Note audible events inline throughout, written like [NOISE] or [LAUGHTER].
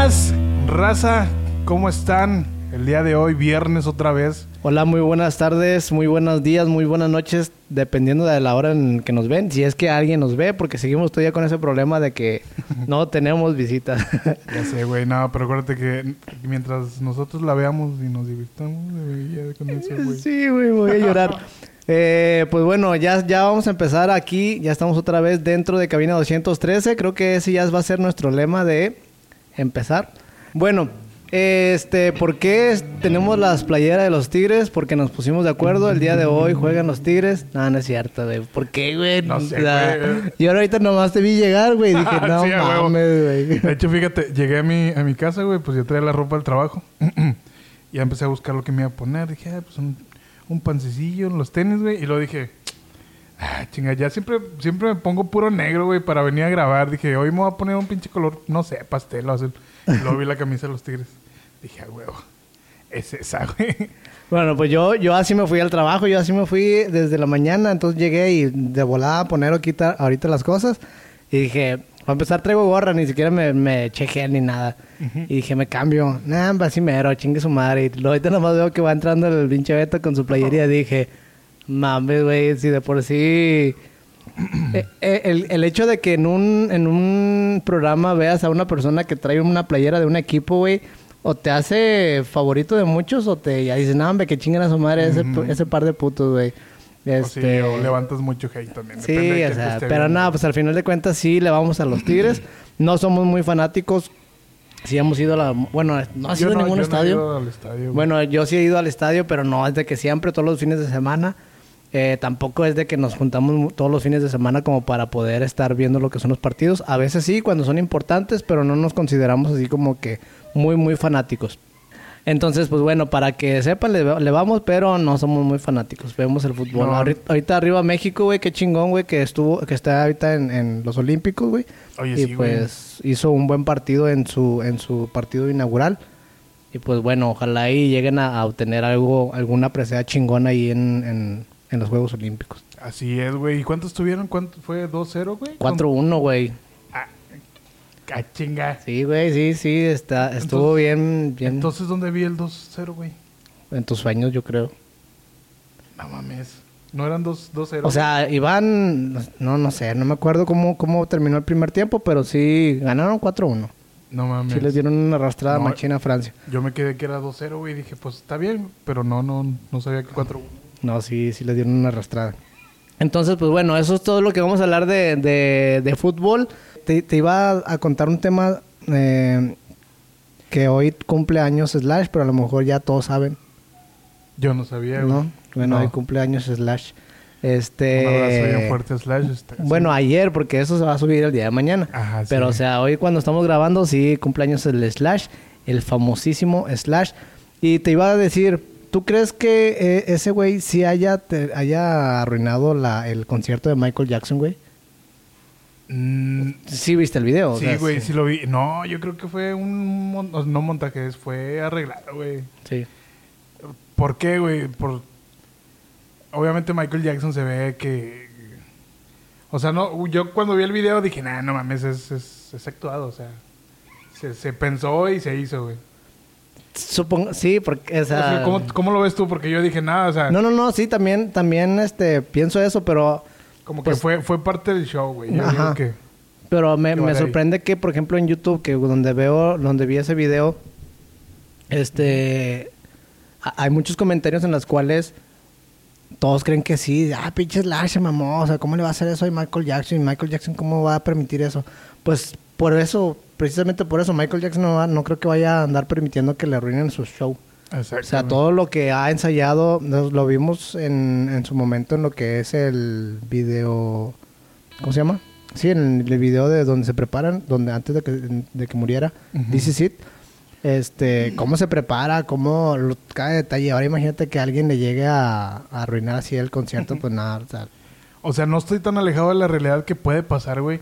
buenas, raza. ¿Cómo están? El día de hoy, viernes otra vez. Hola, muy buenas tardes, muy buenos días, muy buenas noches, dependiendo de la hora en que nos ven. Si es que alguien nos ve, porque seguimos todavía con ese problema de que [LAUGHS] no tenemos visitas. Ya sé, güey, no, pero acuérdate que mientras nosotros la veamos y nos divirtamos, ya con eso, güey. Sí, güey, voy a llorar. [LAUGHS] Eh, pues bueno, ya, ya vamos a empezar aquí. Ya estamos otra vez dentro de cabina 213. Creo que ese ya va a ser nuestro lema de empezar. Bueno, este, ¿por qué tenemos las playeras de los Tigres? Porque nos pusimos de acuerdo. El día de hoy juegan los Tigres. No, no es cierto, güey. ¿Por qué, güey? No sé, sea, güey. Yo ahorita nomás te vi llegar, güey. Dije, [LAUGHS] no Sí, mames, güey. De hecho, fíjate, llegué a mi, a mi casa, güey, pues yo traía la ropa del trabajo. [CLEARS THROAT] y ya empecé a buscar lo que me iba a poner. Dije, ah, pues un, un pancecillo, los tenis, güey. Y luego dije, ah, chinga, ya siempre, siempre me pongo puro negro, güey, para venir a grabar. Dije, hoy me voy a poner un pinche color, no sé, pastel o azul. Y luego vi la camisa de los tigres. Dije, ah, huevo, es esa, [LAUGHS] güey. Bueno, pues yo, yo así me fui al trabajo, yo así me fui desde la mañana, entonces llegué y de volada a poner o quitar ahorita las cosas. Y dije, para empezar traigo gorra, ni siquiera me, me gel ni nada. Y dije, me cambio. Nah, pues así mero, chingue su madre. Y ahorita nomás veo que va entrando el pinche Beto con su playería. Dije, mames, güey, si de por sí... [CLEARS THROAT] Eh, eh, el, el hecho de que en un, en un programa veas a una persona que trae una playera de un equipo, güey, o te hace favorito de muchos, o te ya dices, no, hombre, que chingan a su madre ese, ese par de putos, güey. O sí, Este, o levantas mucho hate también. Sí, depende de o sea, pero nada, pues al final de cuentas sí le vamos a los Tigres. [CLEARS THROAT] No somos muy fanáticos. Sí hemos ido a la... Bueno, no ha Yo sido no- ningún yo no he estadio. ido al estadio. Bueno, yo sí he ido al estadio, pero no es de que siempre, todos los fines de semana. Eh, tampoco es de que nos juntamos todos los fines de semana como para poder estar viendo lo que son los partidos. A veces sí, cuando son importantes, pero no nos consideramos así como que muy, muy fanáticos. Entonces, pues bueno, para que sepan, le, le vamos, pero no somos muy fanáticos. Vemos el fútbol. No. Ahorita, ahorita arriba México, güey, qué chingón, güey, que estuvo, que está ahorita en, en los Olímpicos, güey. Oye, y sí, güey. pues hizo un buen partido en su, en su partido inaugural. Y pues bueno, ojalá ahí lleguen a, a obtener algo, alguna presea chingona ahí en, en, en los Juegos Olímpicos. Así es, güey. ¿Y cuántos tuvieron? ¿Cuánto fue? ¿2-0, güey? 4-1, güey. Ah, ah, chinga. Sí, güey, sí, sí, está, estuvo bien, bien Entonces, ¿dónde vi el 2-0, güey? en tus sueños, yo creo. No mames. ¿No eran 2 2-0? O sea, Iván, no, no sé, no me acuerdo cómo, cómo terminó el primer tiempo, pero sí ganaron 4-1. No mames. Sí les dieron una arrastrada No, machina a Francia. Yo me quedé que era 2-0, güey. Dije, pues está bien. Pero no, no, no sabía que 4-1. No, sí, sí les dieron una arrastrada. Entonces, pues bueno, eso es todo lo que vamos a hablar de, de, de fútbol. Te, te iba a, contar un tema eh, que hoy cumple años Slash, pero a lo mejor ya todos saben, Yo no sabía. Bueno, No. hoy cumple años Slash. Un abrazo Este... bien fuerte, Slash. este, Bueno, ayer, porque eso se va a subir el día de mañana. Ajá, sí. Pero, o sea, hoy cuando estamos grabando, sí, cumpleaños el Slash, el famosísimo Slash. Y te iba a decir, ¿tú crees que eh, ese güey sí haya, te- haya arruinado la, el concierto de Michael Jackson, güey? Mm, Sí, viste el video. sí, güey, sí. lo vi. No, yo creo que fue un... mon- No montaje, fue arreglado, güey. Sí. ¿Por qué, güey? Por... Obviamente Michael Jackson se ve que... O sea, no, yo cuando vi el video dije, nah, no mames, es, es, es actuado, o sea... Se, se pensó y se hizo, güey. Supongo, sí, porque, o O sea. ¿cómo, cómo lo ves tú? Porque yo dije, nada, o sea, No, no, no, sí, también, también, este, pienso eso, pero... como pues- que fue, fue parte del show, güey. Yo Ajá. digo que... Pero me, ¿Qué me ahí? sorprende que, por ejemplo, en YouTube, que donde veo, donde vi ese video, este, ha- hay muchos comentarios en los cuales todos creen que sí, ah, pinche Slash se mamó, o sea, ¿cómo le va a hacer eso a Michael Jackson? ¿Y Michael Jackson cómo va a permitir eso? Pues por eso, precisamente por eso, Michael Jackson no, va- no creo que vaya a andar permitiendo que le arruinen su show. O sea, todo lo que ha ensayado, nos lo vimos en, en su momento en lo que es el video... ¿Cómo se llama? Sí, en el video de donde se preparan, donde antes de que, de que muriera, Ujú. This Is It. Este, cómo se prepara, cómo lo- cada detalle. Ahora imagínate que alguien le llegue a, a arruinar así el concierto, pues nada, o sea, O sea, no estoy tan alejado de la realidad que puede pasar, güey.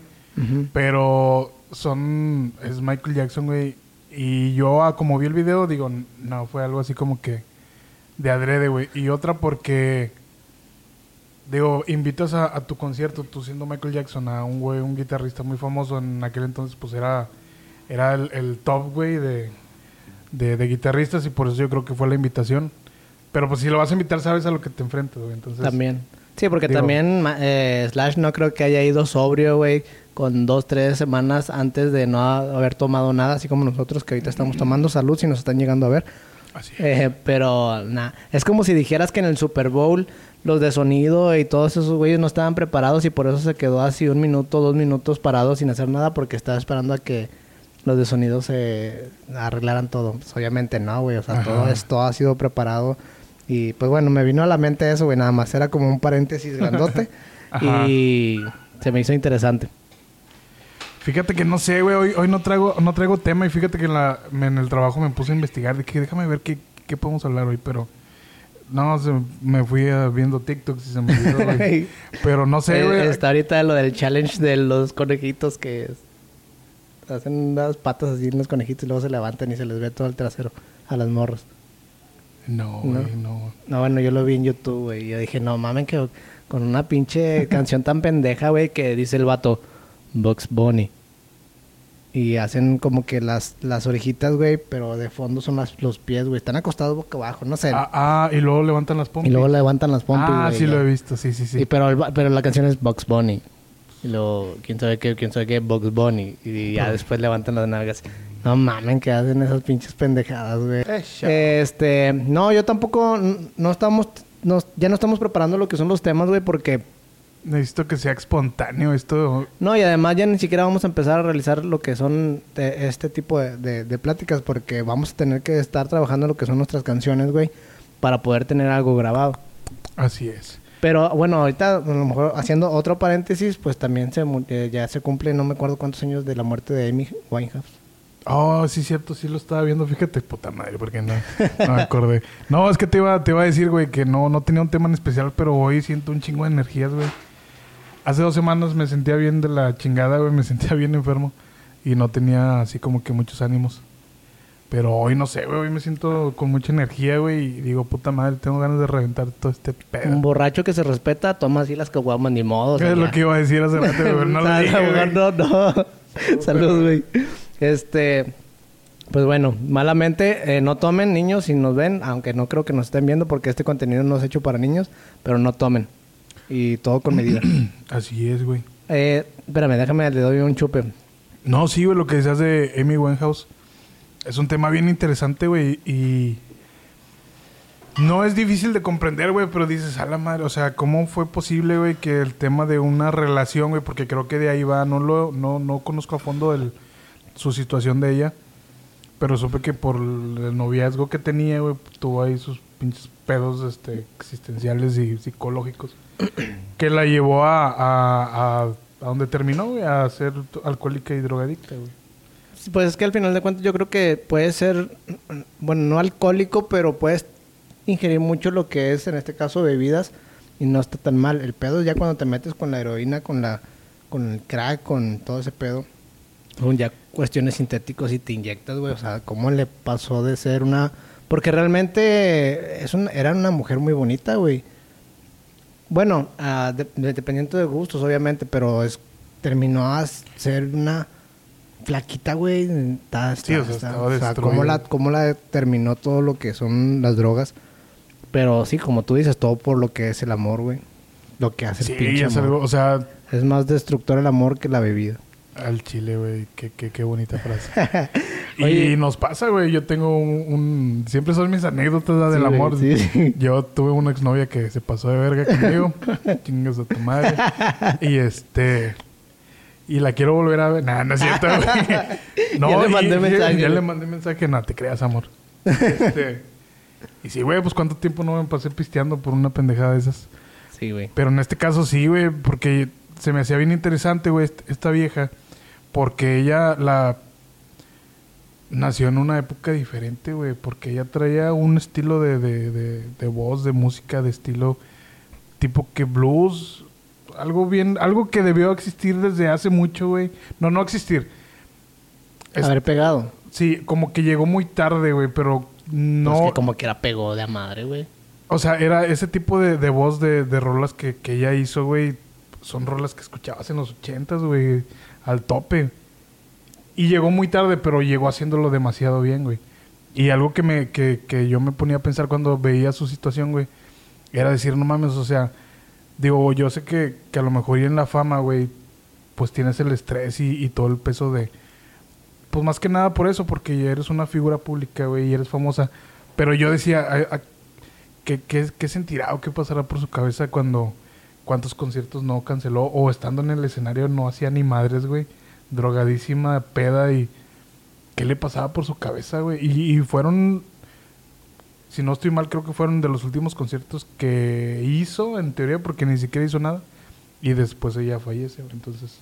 Pero son... Es Michael Jackson, güey. Y yo, ah, como vi el video, digo, no, fue algo así como que... De adrede, güey. Y otra porque... Digo, invitas a, a tu concierto, tú siendo Michael Jackson, a un güey, un guitarrista muy famoso. En aquel entonces, pues era era el, el top, güey, de, de, de guitarristas y por eso yo creo que fue la invitación. Pero pues si lo vas a invitar, sabes a lo que te enfrentas, güey. Entonces, También. Sí, porque digo- también eh, Slash no creo que haya ido sobrio, güey, con dos, tres semanas antes de no haber tomado nada, así como nosotros que ahorita estamos tomando salud si nos están llegando a ver. Así es. Eh, pero, nada, es como si dijeras que en el Super Bowl los de sonido y todos esos güeyes no estaban preparados y por eso se quedó así un minuto, dos minutos parado sin hacer nada porque estaba esperando a que los de sonido se arreglaran todo. Pues, obviamente no, güey, o sea, Ajá. todo esto ha sido preparado y pues bueno, me vino a la mente eso, güey, nada más era como un paréntesis grandote [LAUGHS] y se me hizo interesante. Fíjate que no sé, güey. Hoy, hoy no traigo no traigo tema y fíjate que en, la, en el trabajo me puse a investigar. Dije, déjame ver qué, qué podemos hablar hoy, pero... No, se- me fui viendo TikToks y se me olvidó. [LAUGHS] Pero no sé, Eh, güey. Está ahorita lo del challenge de los conejitos que hacen unas patas así en los conejitos y luego se levantan y se les ve todo el trasero a las morras. No, No. güey, no. No, bueno, yo lo vi en YouTube, güey. y Yo dije, no mamen, que con una pinche canción tan pendeja, güey, que dice el vato, Bugs Bunny. Y hacen como que las, las orejitas, güey, pero de fondo son las- los pies, güey. Están acostados boca abajo, no sé. Ah, ah, y luego levantan las y pompis. luego levantan las pompis, Ah, sí ya. lo he visto, sí, sí, sí. Y pero, el pero la canción es Bugs Bunny. Y luego, quién sabe qué, quién sabe qué, Bugs Bunny. Y ya después levantan las nalgas. No mamen, que hacen esas pinches pendejadas, güey. Eh. Este, no, yo tampoco, no estamos, no- ya no estamos preparando lo que son los temas, güey, porque, Necesito que sea espontáneo esto. no, y además ya ni siquiera vamos a empezar a realizar lo que son de- este tipo de, de- de pláticas, porque vamos a tener que estar trabajando lo que son nuestras canciones, güey, para poder tener algo grabado. Así es. Pero bueno, ahorita a lo mejor haciendo otro paréntesis, pues también se, eh, ya se cumple, no me acuerdo cuántos años de la muerte de Amy Winehouse. Oh, sí, cierto, sí lo estaba viendo. Fíjate, puta madre, porque no, no me acordé. No, es que te iba, te iba a decir, güey, que no, no tenía un tema en especial, pero hoy siento un chingo de energías, güey. Hace dos semanas me sentía bien de la chingada, güey, me sentía bien enfermo y no tenía así como que muchos ánimos. Pero hoy no sé, güey, hoy me siento con mucha energía, güey, y digo, puta madre, tengo ganas de reventar todo este Un pedo. borracho que se respeta toma así las caguamas ni modo. o sea, Es lo que iba a decir hace rato, güey, no [LAUGHS] lo dije, no, güey. no, no. Salud, güey. Este, pues bueno, malamente eh, no tomen niños si nos ven, aunque no creo que nos estén viendo porque este contenido no es hecho para niños, pero no tomen. Y todo con medida. [CLEARS THROAT] Así es, güey. eh, espérame, déjame, le doy un chupe. No, sí, güey, lo que decías de Amy Winehouse es un tema bien interesante, güey, y no es difícil de comprender, güey, pero dices, a la madre, o sea, ¿cómo fue posible, güey, que el tema de una relación, güey, porque creo que de ahí va, no lo, no, no conozco a fondo el, su situación de ella, pero supe que por el noviazgo que tenía, güey, tuvo ahí sus pinches pedos, este, existenciales y psicológicos, que la llevó a, a, a, donde terminó, a ser alcohólica y drogadicta. Pues es que al final de cuentas yo creo que puede ser, bueno, no alcohólico, pero puedes ingerir mucho lo que es, en este caso, bebidas y no está tan mal. El pedo ya cuando te metes con la heroína, con la con el crack, con todo ese pedo. Son ya cuestiones sintéticos y te inyectas, güey. O sea, ¿cómo le pasó de ser una...? Porque realmente es un- era una mujer muy bonita, güey. Bueno, de- de- dependiendo de gustos, obviamente, pero es terminó a ser una flaquita, güey. Está, Sí, o sea, o sea, cómo la, cómo la terminó todo lo que son las drogas. Pero sí, como tú dices, todo por lo que es el amor, güey. Lo que hace Sí, el pinche es amor. algo, o sea, Es más destructor el amor que la bebida. Al chile, güey, qué, qué, qué bonita frase. [LAUGHS] y nos pasa, güey, yo tengo un, un- Siempre son mis anécdotas ¿verdad? del Sí, amor. sí. Yo tuve una exnovia que se pasó de verga conmigo. [LAUGHS] Chingas a tu madre. Y este... Y la quiero volver a ver. Nah, no es cierto, güey. [LAUGHS] No, Ya le mandé y- mensaje, Ya le mandé mensaje. No, te creas, amor. Este, y sí, güey, pues cuánto tiempo no me pasé pisteando por una pendejada de esas. Sí, güey. Pero en este caso sí, güey, porque se me hacía bien interesante, güey, est- esta vieja. Porque ella la... Nació en una época diferente, güey. Porque ella traía un estilo de, de, de, de voz, de música, de estilo tipo que blues. Algo bien... Algo que debió existir desde hace mucho, güey. No, no existir. Es- Haber pegado. Sí, como que llegó muy tarde, güey, pero no... Pues que como que era pegó de a madre, güey. O sea, era ese tipo de, de voz de, de rolas que, que ella hizo, güey. Son rolas que escuchabas en los ochentas, güey. Al tope. Y llegó muy tarde, pero llegó haciéndolo demasiado bien, güey. Y algo que, me, que, que yo me ponía a pensar cuando veía su situación, güey, era decir, no mames, o sea, digo, yo sé que, que a lo mejor ir en la fama, güey, pues tienes el estrés y, todo el peso de... Pues más que nada por eso, porque eres una figura pública, güey, y eres famosa. Pero yo decía, ¿qué, qué, qué sentirá o qué pasará por su cabeza cuando cuántos conciertos no canceló o estando en el escenario no hacía ni madres, güey? Drogadísima, peda y... ¿Qué le pasaba por su cabeza, güey? Y, y fueron... Si no estoy mal, creo que fueron de los últimos conciertos que hizo, en teoría, porque ni siquiera hizo nada. Y después ella fallece, güey. Entonces,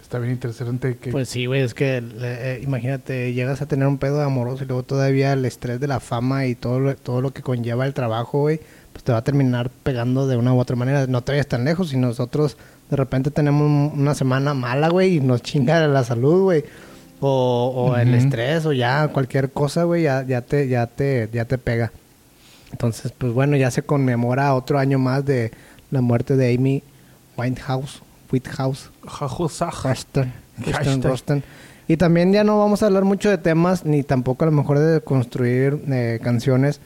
está bien interesante que... Pues sí, güey, es que eh, imagínate, llegas a tener un pedo amoroso y luego todavía el estrés de la fama y todo lo, todo lo que conlleva el trabajo, güey, pues te va a terminar pegando de una u otra manera. No te vayas tan lejos si nosotros de repente tenemos un- una semana mala, güey, y nos chinga la salud, güey. O, o el estrés o ya cualquier cosa, güey, ya, ya, te, ya, te, ya te pega. Entonces, pues bueno, ya se conmemora otro año más de la muerte de Amy Winehouse, Whitehouse. Hashtag Hashtag. Rosten. Y también ya no vamos a hablar mucho de temas, ni tampoco a lo mejor de construir eh, canciones,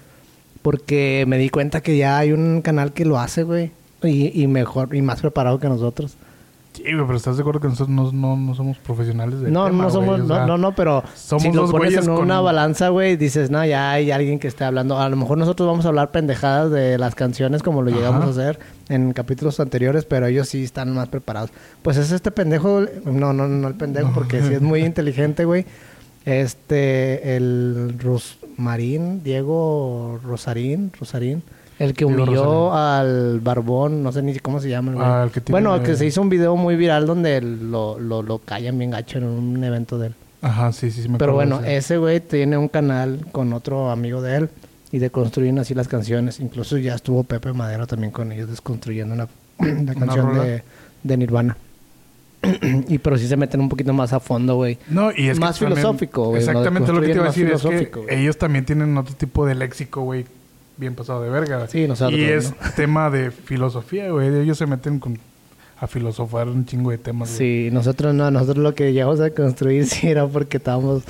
porque me di cuenta que ya hay un canal que lo hace, güey. Y, y mejor, y más preparado que nosotros. Sí, güey, pero ¿estás de acuerdo que nosotros no, no, no somos profesionales de No, no somos, no, no, no, pero somos si lo pones en con- una balanza, güey, dices, no, ya hay alguien que esté hablando. A lo mejor nosotros vamos a hablar pendejadas de las canciones como lo llegamos Ajá. a hacer en capítulos anteriores, pero ellos sí están más preparados. Pues es este pendejo, no, no, no el pendejo, porque sí es muy [LAUGHS] inteligente, güey. Este, el Rosmarín, Diego Rosarín, Rosarín, el que Diego humilló al Barbón, no sé ni cómo se llama, el güey. Ah, el que tiene- Bueno, que se hizo un video muy viral donde lo, lo, lo callan bien gacho en un evento de él. Ajá, sí, sí, sí. Me Pero bueno, ese. ese güey tiene un canal con otro amigo de él y de construir así las canciones. Incluso ya estuvo Pepe Madero también con ellos desconstruyendo [CLEARS THROAT] la, la canción de, de Nirvana. [CLEARS THROAT] y pero sí se meten un poquito más a fondo, güey. No, y es más filosófico, güey, Exactamente lo que te iba a decir es que ellos también tienen otro tipo de léxico, güey, bien pasado de verga. Sí, nosotros, Y es ¿no? [LAUGHS] tema de filosofía, güey. Ellos se meten con, a filosofar un chingo de temas. güey. Sí, nosotros no, nosotros lo que llegamos a construir [LAUGHS] sí era porque estábamos...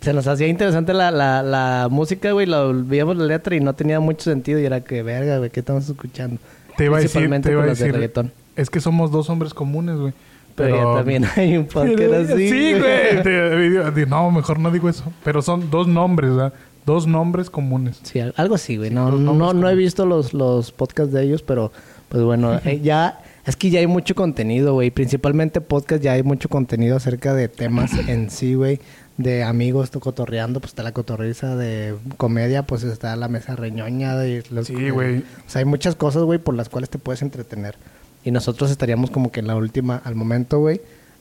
Se nos hacía interesante la, la, la música, güey, lo veíamos la letra y no tenía mucho sentido y era que, verga, güey, ¿qué estamos escuchando? Te iba a decir, Principalmente te iba a de es que somos dos hombres comunes, güey. Pero, ya también [LAUGHS] hay un podcast así. Sí, güey. No, mejor no digo eso. Pero son dos nombres, ¿verdad? Dos nombres comunes. Sí, al- algo así, güey. Sí, no, no, no he visto los, los podcasts de ellos, pero pues bueno, eh, ya es que ya hay mucho contenido, güey. Principalmente podcast, ya hay mucho contenido acerca de temas [CLEARS THROAT] en sí, güey. De amigos to- cotorreando, pues está la cotorriza de comedia, pues está la mesa reñoña. De los- Sí, güey. O sea, hay muchas cosas, güey, por las cuales te puedes entretener. Y nosotros estaríamos como que en la última, al momento, güey,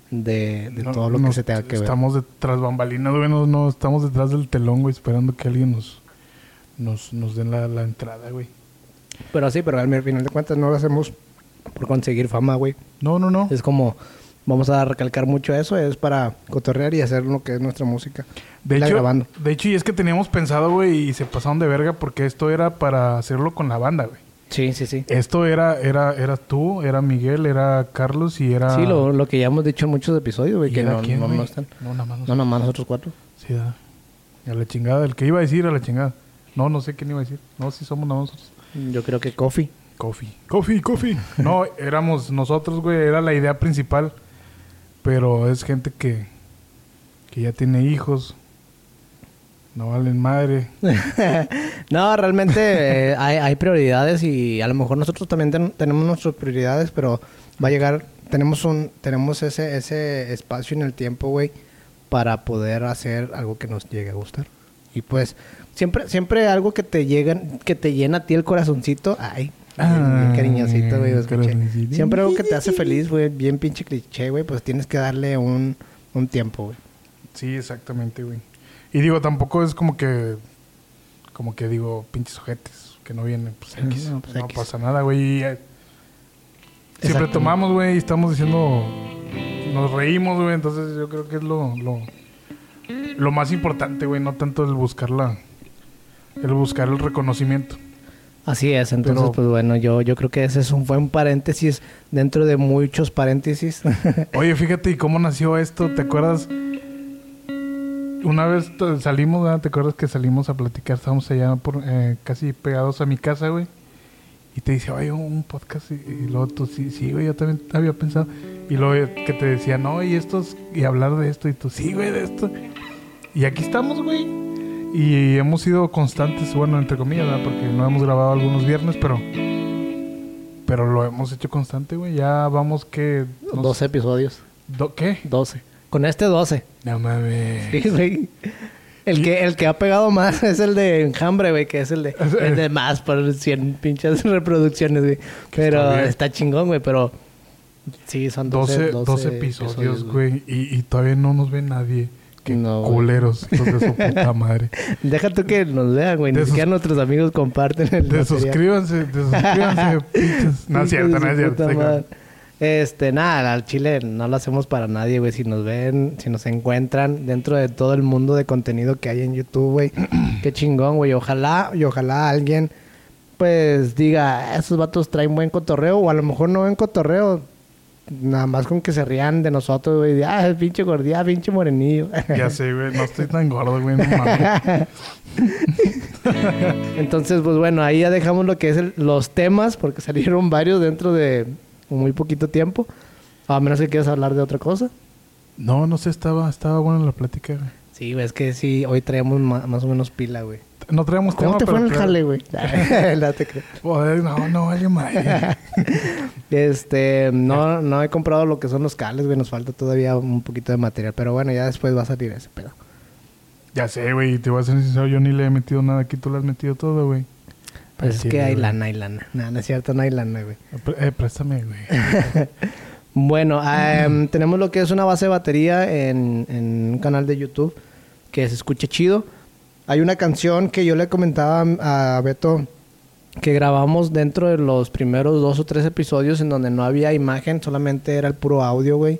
de, de No- todo lo que se tenga que ver. Estamos detrás bambalinas, güey. No, no, estamos detrás del telón, güey, esperando que alguien nos, nos, nos den la, la entrada, güey. Pero sí, pero al final de cuentas no lo hacemos por conseguir fama, güey. No, no, no. Es como, vamos a recalcar mucho eso, es para cotorrear y hacer lo que es nuestra música. De hecho, grabando. de hecho, y es que teníamos pensado, güey, y se pasaron de verga porque esto era para hacerlo con la banda, güey. Sí, sí, sí. Esto era, era, era tú, era Miguel, era Carlos y era. Sí, lo, lo que ya hemos dicho en muchos episodios, güey, ¿Y que no, quién, no, güey? no están. No, nada más. No, nosotros. nomás nosotros cuatro. Sí, da. A la chingada. El que iba a decir, a la chingada. No, no sé quién iba a decir. No, sí somos nada más nosotros. Yo creo que Coffee. Coffee. Coffee, coffee. no, [LAUGHS] éramos nosotros, güey. Era la idea principal. Pero es gente que, que ya tiene hijos. No valen madre. [LAUGHS] no, realmente eh, hay, hay prioridades y a lo mejor nosotros también ten- tenemos nuestras prioridades, pero va a llegar, tenemos un, tenemos ese, ese espacio en el tiempo, güey, para poder hacer algo que nos llegue a gustar. Y pues, siempre, siempre algo que te llega, que te llena a ti el corazoncito, ay, Ay, cariñosito, güey. Siempre algo que te hace feliz, güey, bien pinche cliché, güey, pues tienes que darle un, un tiempo, güey. Sí, exactamente, güey. Y digo, tampoco es como que... Como que digo, pinches ojetes. Que no vienen. Pues X. No, No, pues, X. pasa nada, güey. eh, Siempre tomamos, güey, y estamos diciendo... Nos reímos, güey. Entonces yo creo que es lo... Lo, lo más importante, güey. No tanto el buscar la... El buscar el reconocimiento. Así es, entonces Pero- pues bueno, yo, yo creo que ese es un buen paréntesis dentro de muchos paréntesis. [LAUGHS] Oye, fíjate, ¿y cómo nació esto? ¿Te acuerdas una vez salimos, ¿verdad? ¿te acuerdas que salimos a platicar? Estábamos allá por, eh, casi pegados a mi casa, güey. Y te dice, oye, un podcast. Y, y luego tú, sí, sí, güey, yo también había pensado. Y luego que te decía, no, y estos, y hablar de esto. Y tú, sí, güey, de esto. Y aquí estamos, güey. Y hemos sido constantes, bueno, entre comillas. Porque no hemos grabado algunos viernes, pero. Pero lo hemos hecho constante, güey. Ya vamos que. no 12 episodios. do- ¿Qué? 12. Con este 12. No mames. Sí, güey. El que, el que ha pegado más es el de Enjambre, güey, que es el de, el de más por 100 pinches reproducciones, güey. Pero está está, chingón, güey, pero sí, son 12, 12, 12 episodios, güey. Y, y todavía no nos ve nadie. Qué No, culeros, hijos de su puta madre. [LAUGHS] Deja tú que nos vean, güey. Ni De siquiera sus- nuestros amigos comparten el. Desuscríbanse, desuscríbanse, [LAUGHS] pinches. No es cierto, no es cierto. Este, nada, al chile no lo hacemos para nadie, güey. Si nos ven, si nos encuentran dentro de todo el mundo de contenido que hay en YouTube, güey. [CLEARS THROAT] Qué chingón, güey. Ojalá, y ojalá alguien, pues, diga, "Ah, esos vatos traen buen cotorreo. O a lo mejor no ven cotorreo. Nada más con que se rían de nosotros, güey. de, Ah, pinche gordía, pinche morenillo. [LAUGHS] Ya sé, güey. No estoy tan gordo, güey. No mames. [LAUGHS] Entonces, pues bueno, ahí ya dejamos lo que es el- los temas, porque salieron varios dentro de muy poquito tiempo. A menos que quieras hablar de otra cosa. No, no sé, estaba, estaba buena la plática, güey. Sí, güey, es que sí, hoy traemos más o menos pila, güey. No traíamos ¿Cómo tema, te fue en el jale, güey? [LAUGHS] no te creo. Joder, no, no vale madre. [LAUGHS] Este, no, no he comprado lo que son los cables, güey. Nos falta todavía un poquito de material. Pero bueno, ya después va a salir ese pedo. ya sé, güey. Te voy a ser sincero, yo ni le he metido nada aquí. Tú le has metido todo, güey. Pues es que hay lana, hay lana. No, no es cierto, no hay lana, güey. Pr- Eh, préstame, güey. [LAUGHS] Bueno, em, tenemos lo que es una base de batería en, en un canal de YouTube que se escuche chido. Hay una canción que yo le comentaba a Beto que grabamos dentro de los primeros dos o tres episodios en donde no había imagen, solamente era el puro audio, güey.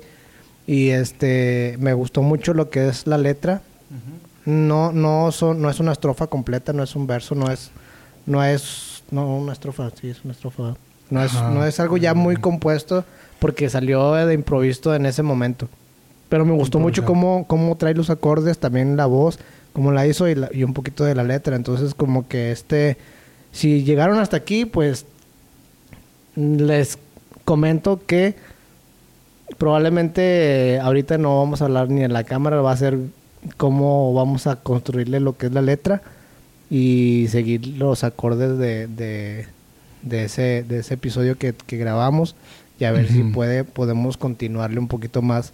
Y este, me gustó mucho lo que es la letra. No, no, son, no es una estrofa completa, no es un verso, no es, no es, no una estrofa, sí es una estrofa. No es, no es algo ya muy compuesto porque salió de improviso en ese momento. Pero me gustó mucho cómo, cómo trae los acordes, también la voz, cómo la hizo y, la- y un poquito de la letra. Entonces como que este, si llegaron hasta aquí, pues les comento que probablemente eh, ahorita no vamos a hablar ni en la cámara, va a ser cómo vamos a construirle lo que es la letra y seguir los acordes de, de, de ese, de ese episodio que, que grabamos y a ver si puede, podemos continuarle un poquito más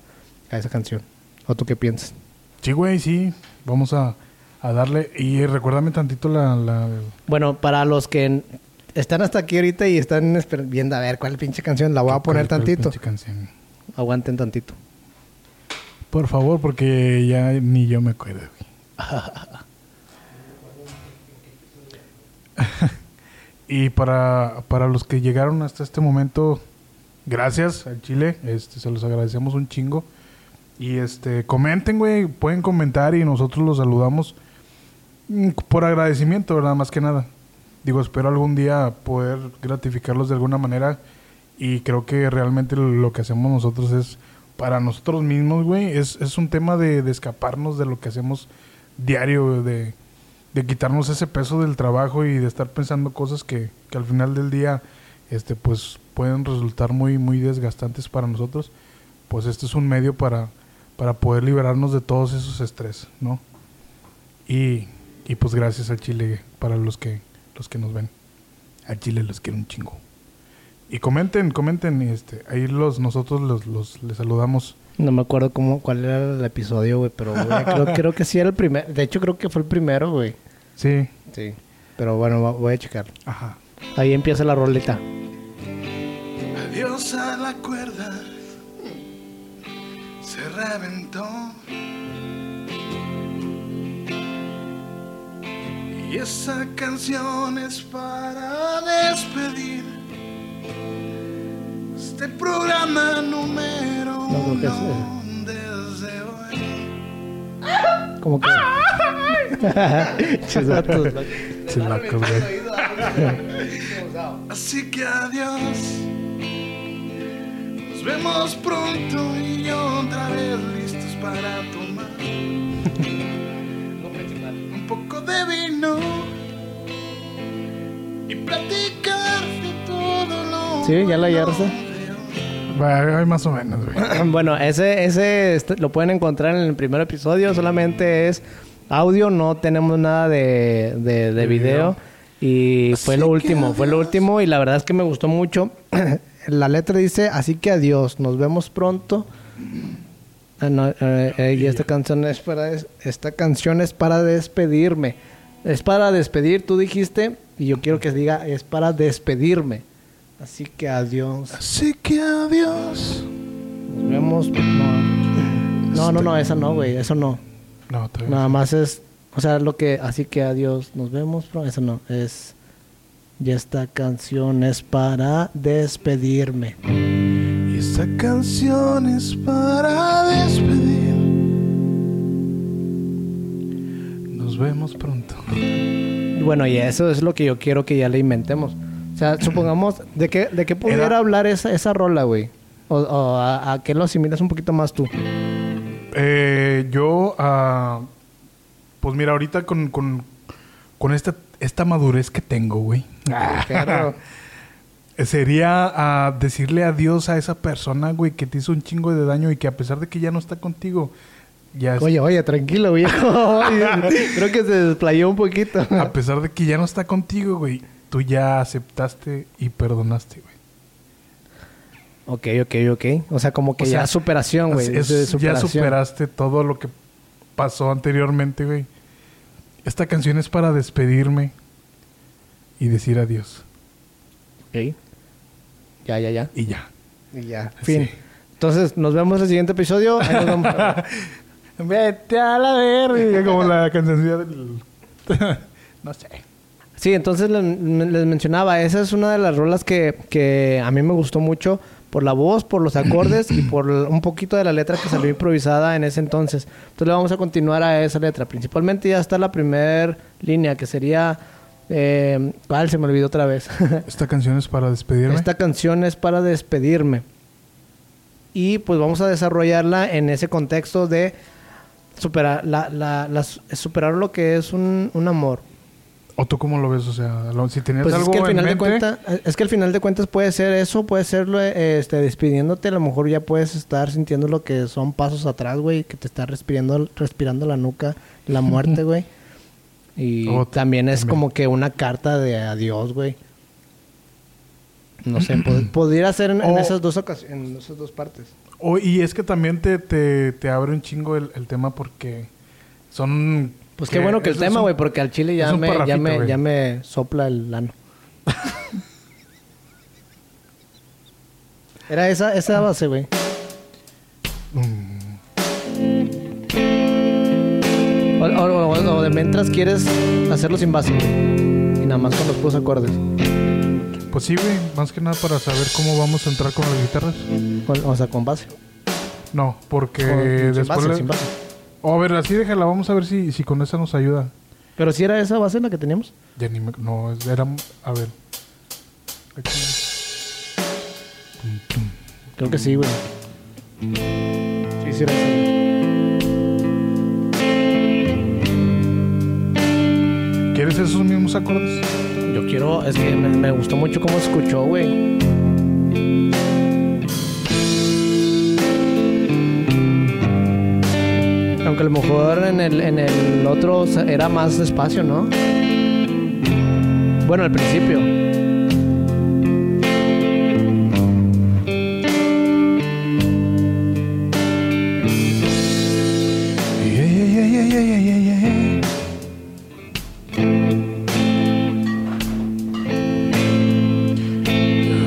a esa canción. ¿O tú qué piensas? Sí, güey, sí. Vamos a, a darle. Y recuérdame tantito la. la... Bueno, para los que están hasta aquí ahorita y están viendo a ver cuál pinche canción, la voy a poner cuál- tantito. canción. Aguanten tantito. Por favor, porque ya ni yo me acuerdo, güey. [LAUGHS] [LAUGHS] y para, para los que llegaron hasta este momento, gracias al Chile. Este, se los agradecemos un chingo. Y este, comenten, güey. Pueden comentar y nosotros los saludamos. mm, Por agradecimiento, ¿verdad? Más que nada. Digo, espero algún día poder gratificarlos de alguna manera. Y creo que realmente lo que hacemos nosotros es para nosotros mismos, güey. Es, es un tema de, de escaparnos de lo que hacemos diario, de, de quitarnos ese peso del trabajo y de estar pensando cosas que, que al final del día, este, pues pueden resultar muy, muy desgastantes para nosotros. Pues este es un medio para, para poder liberarnos de todos esos estrés, ¿no? Y, y pues gracias al Chile para los que, los que nos ven. Al Chile los quiero un chingo. Y comenten, comenten, este, ahí los, nosotros los, los, les saludamos. No me acuerdo cómo, cuál era el episodio, güey, pero creo, [LAUGHS] creo que sí era el primer. De hecho, creo que fue el primero, güey. Sí. Sí. Pero bueno, voy a checar. Ajá. Ahí empieza la roleta. Adiós a la cuerda. Se reventó. Y esa canción es para despedir este programa número No, uno desde hoy. Como que. [LAUGHS] Chisatos, ¿no? Güey. Así que adiós. Nos vemos pronto y otra vez listos para tomar. vino y platicarte todo lo Sí, ya la hallaste. Hay más o menos, güey. [CLEARS THROAT] Bueno, ese, ese lo pueden encontrar en el primer episodio. Solamente es audio, no tenemos nada de, de, de De video. Y Así fue lo último, fue lo último. Y la verdad es que me gustó mucho. [CLEARS THROAT] la letra dice, así que adiós, nos vemos pronto. Ah, no, eh, eh, y esta canción es para esta canción es para despedirme. Es para despedir, tú dijiste, y yo quiero que diga, es para despedirme. Así que adiós. Así que adiós. Nos vemos. No, no, no, no, esa no, güey. Eso no. No, todavía Nada más es. O sea, lo que. Así que adiós. Nos vemos, bro. Eso no. Es. Y esta canción es para despedirme. Y esta canción es para despedir. Nos vemos pronto. Y bueno, y eso es lo que yo quiero que ya le inventemos. O sea, supongamos. ¿De qué, de qué pudiera Era- hablar esa, esa rola, güey? O, o a, a qué lo asimilas un poquito más tú. Eh, yo, ah, pues mira, ahorita con, con, con esta, esta madurez que tengo, güey. [LAUGHS] Perro. Sería ah, decirle adiós a esa persona, güey, que te hizo un chingo de daño y que a pesar de que ya no está contigo, ya es- Oye, oye, tranquilo, viejo. [LAUGHS] Creo que se desplayó un poquito. a pesar de que ya no está contigo, güey, tú ya aceptaste y perdonaste, güey. Ok, ok, ok. O sea, como que O sea, ya superación, güey. Es- es ya superaste todo lo que pasó anteriormente, güey. Esta canción es para despedirme y decir adiós. Ok. Ya, ya, ya. Y ya. Y ya. Fin. Sí. Entonces, nos vemos en el siguiente episodio. Ahí nos. [LAUGHS] Vete a la verga, como la canción del... [LAUGHS] no sé. Sí, entonces les, les mencionaba, esa es una de las rolas que, que a mí me gustó mucho por la voz, por los acordes y por un poquito de la letra que salió improvisada en ese entonces. Entonces le vamos a continuar a esa letra. Principalmente ya está la primera línea que sería... Eh, ¿Cuál? Se me olvidó otra vez. [LAUGHS] Esta canción es para despedirme. Esta canción es para despedirme. Y pues vamos a desarrollarla en ese contexto de superar, la, la- la- superar lo que es un, un amor. ¿O tú cómo lo ves? O sea, lo- si tenías Pues es algo que al en final de mente... cuentas, es que al final de cuentas puede ser eso, puede ser lo, eh, este, despidiéndote, a lo mejor ya puedes estar sintiendo lo que son pasos atrás, güey, que te está respirando, respirando la nuca, la [LAUGHS] muerte, güey. Y Oh, también es también. como que una carta de adiós, güey. No sé, pod- [CLEARS THROAT] podría ser en, esas dos ocasiones, en esas dos partes. O- y es que también te, te, te abre un chingo el, el tema porque son... Pues qué bueno que el tema, güey, porque al chile ya me, ya, me, ya me sopla el lano. [LAUGHS] Era esa, esa base, güey. O, o- o- o de mientras quieres hacerlo sin base. Y nada más con los puros acordes. Pues sí, güey. Más que nada para saber cómo vamos a entrar con las guitarras. Con- o sea, con base. No, porque sin después... base, le- sin base. O a ver, así déjala. Vamos a ver si, si con esa nos ayuda. Pero si era esa base la que teníamos. Ya ni me- No, era... A ver. Aquí. Creo que sí, güey. Sí, sí era esa. güey. ¿Quieres esos mismos acordes? Yo quiero, es que me, me gustó mucho cómo se escuchó, güey. Aunque a lo mejor en el, en el otro era más despacio, ¿no? Bueno, al principio.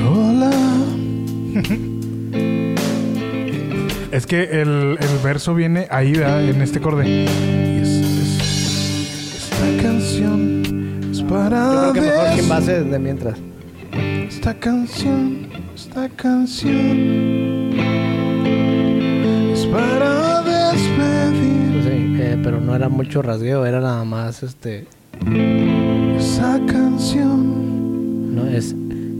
Hola. [LAUGHS] es que el verso viene ahí, ¿verdad? en este acorde. Y es- es- esta canción es para Yo creo que mejor que en des- base de mientras. Esta canción, esta canción es para despedir Pues sí, eh, pero no era mucho rasgueo, era nada más este. esa canción. No es.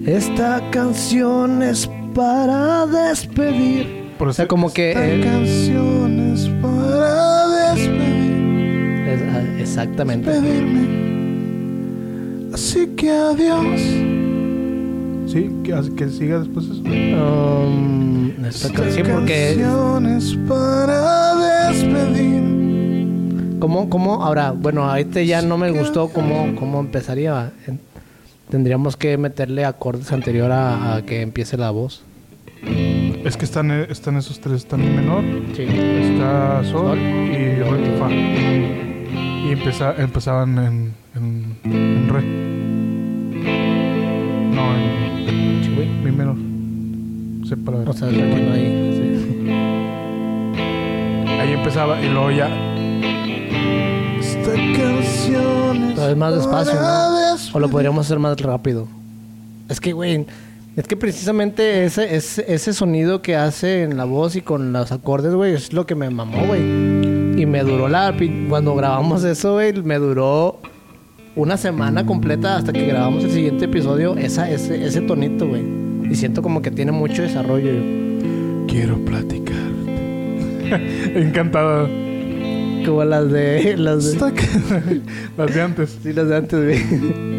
Esta canción es para despedir. Por O sea, como que, Esta eh, canción es para despedir. Es- ah, Exactamente. despedirme. Así que adiós. Sí, que, que siga después eso. Um, esta canción porque... canciones para despedir. ¿Cómo, cómo? Ahora, bueno, ahorita ya no me gustó cómo, cómo empezaría. En- Tendríamos que meterle acordes anterior a, a que empiece la voz. Es que están, eh, están esos tres, están en menor, Sí. está sol, Sol. y re y fa. Y empeza- empezaban en, en, en re. No, en mi menor. Sepa la O sea, que no hay. sí. Ahí empezaba y luego ya. Esta canción Pero es más despacio. O lo podríamos hacer más rápido. Es que, güey, es que precisamente ese, ese, ese sonido que hace en la voz y con los acordes, güey, es lo que me mamó, güey. Y me duró la... Cuando grabamos eso, güey, me duró una semana completa hasta que grabamos el siguiente episodio, esa, ese, ese tonito, güey. Y siento como que tiene mucho desarrollo. Quiero platicar. [LAUGHS] Encantado. Como las de... Las de, [LAUGHS] Las de antes. sí, las de antes, güey.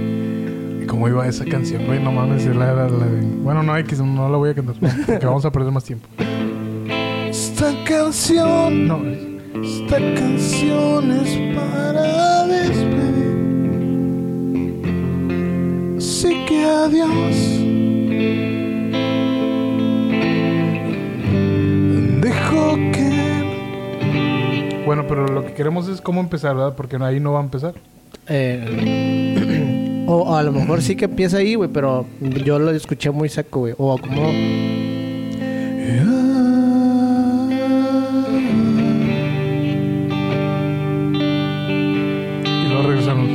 ¿Y ¿Cómo iba esa canción, güey? No mames, era la, la de... Bueno, no, X, no la voy a cantar porque vamos a perder más tiempo. Esta canción... No, esta canción es para despedir. Así que adiós. Dejo que... Bueno, pero lo que queremos es cómo empezar, ¿verdad? Porque ahí no va a empezar. Eh, o a lo mejor sí que empieza ahí, güey, pero yo lo escuché muy seco, güey. O como... Y luego regresamos.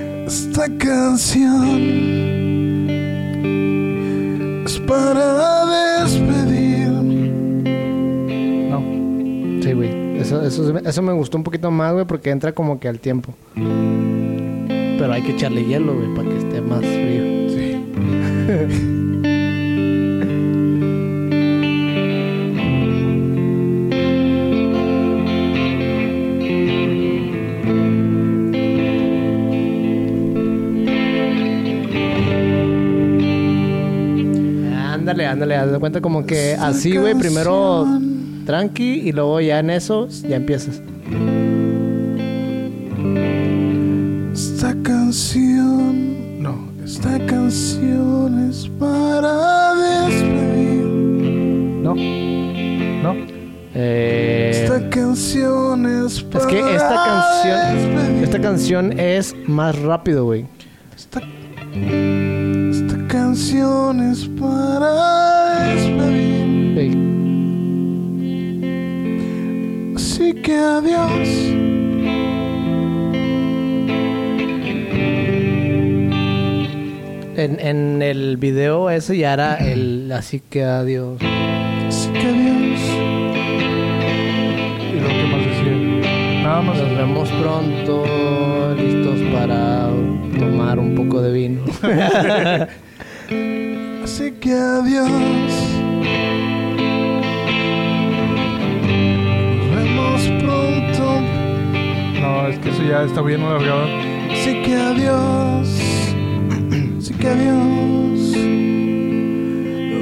[LAUGHS] Esta canción es para despedir. No. Sí, güey. Eso, eso, eso me gustó un poquito más, güey, porque entra como que al tiempo. Pero hay que echarle hielo, güey, para que esté más frío. Sí. [LAUGHS] Ándale, haz de cuenta como que así, güey, primero tranqui y luego ya en eso ya empiezas. Esta canción, no, esta canción es para despedir. No, no, Eh, esta canción es es para que esta canción, despedir. esta canción es más rápido, güey. Canción es para despedir. Sí. Así que adiós. En, en el video ese ya era el así que adiós. Así que adiós. Y lo que más decía. Nada más. Nos vemos pronto, listos para tomar un poco de vino. [LAUGHS] Así que adiós. Nos vemos pronto. No, es que eso ya está bien alargado. Así que adiós. Así que adiós.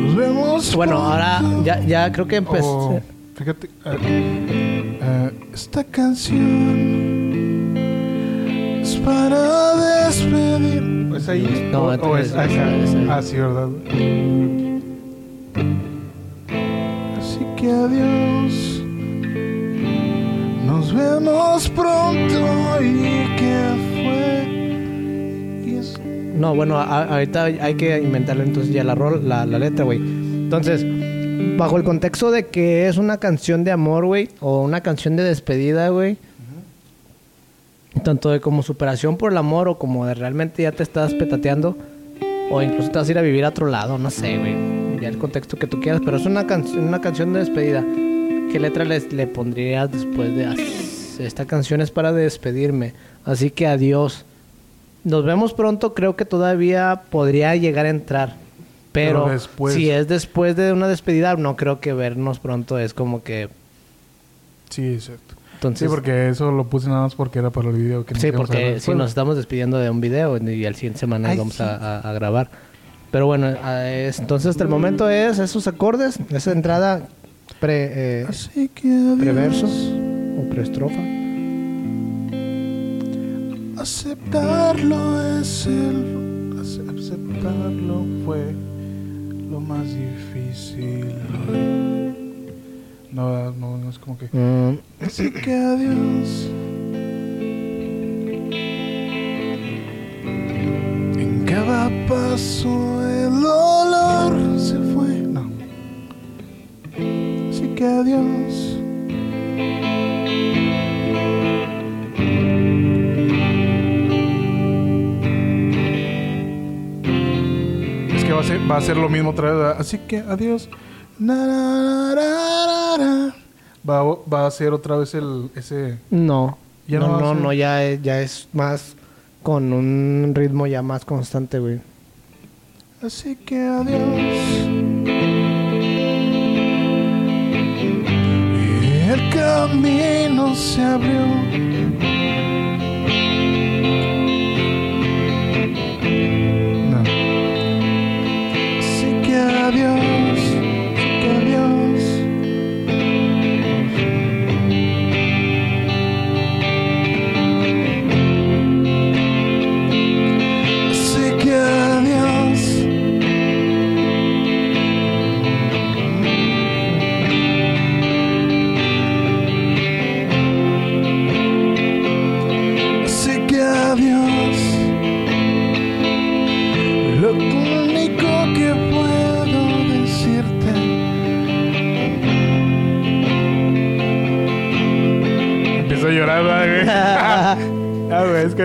Nos vemos bueno, pronto. ahora ya, ya creo que empecé. Oh, fíjate, eh, eh, esta canción es para despedir. ¿Es ahí? No, O- es- acá? Ah, sí, ¿verdad? Así que adiós. Nos vemos pronto. ¿Y qué fue? No, bueno, a- ahorita hay que inventarle entonces ya la, rol, la, la letra, güey. Entonces, bajo el contexto de que es una canción de amor, güey, o una canción de despedida, güey. Tanto de como superación por el amor o como de realmente ya te estás petateando. O incluso te vas a ir a vivir a otro lado, no sé, güey. Ya el contexto que tú quieras, pero es una, canción una canción de despedida. ¿Qué letra les, le pondrías después de esta canción es para despedirme. Así que adiós. Nos vemos pronto. Creo que todavía podría llegar a entrar. Pero, Pero después- si es después de una despedida, no creo que vernos pronto es como que... Sí, exacto. Entonces, sí, porque eso lo puse nada más porque era para el video. Que Sí, porque si nos estamos despidiendo de un video y al siguiente semana Ay, vamos sí. a, a- grabar. Pero bueno, entonces hasta el momento es esos acordes, esa entrada pre, eh, Así que adiós. preverso o preestrofa. Aceptarlo es el... ace- Aceptarlo fue lo más difícil hoy. No, no, no es como que... Mm, Así que adiós. En cada paso el dolor se fue. No. Así que adiós. Es que va a ser, va a ser lo mismo otra vez. Así que adiós. Va, va a ser otra vez el ese. no, Ya no, no no, no, ya es, ya es más con un ritmo ya más constante, güey. Así que adiós. El camino se abrió.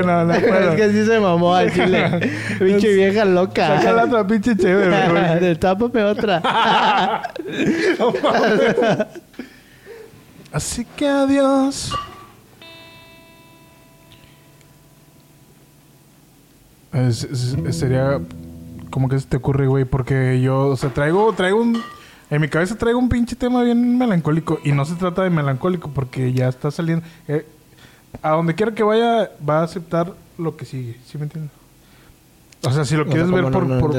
Que no, no puedo. es que sí se mamó al chile. [LAUGHS] Pinche vieja loca. Saca la otra pinche chévere, [LAUGHS] tápame otra. [LAUGHS] Así que adiós. Es- es- sería como que se te ocurre, güey, porque yo, o sea, traigo, traigo un, en mi cabeza traigo un pinche tema bien melancólico y no se trata de melancólico porque ya está saliendo, eh, a donde quiera que vaya va a aceptar lo que sigue, ¿sí me entiendes? O sea, si lo quieres ver ¿cómo por,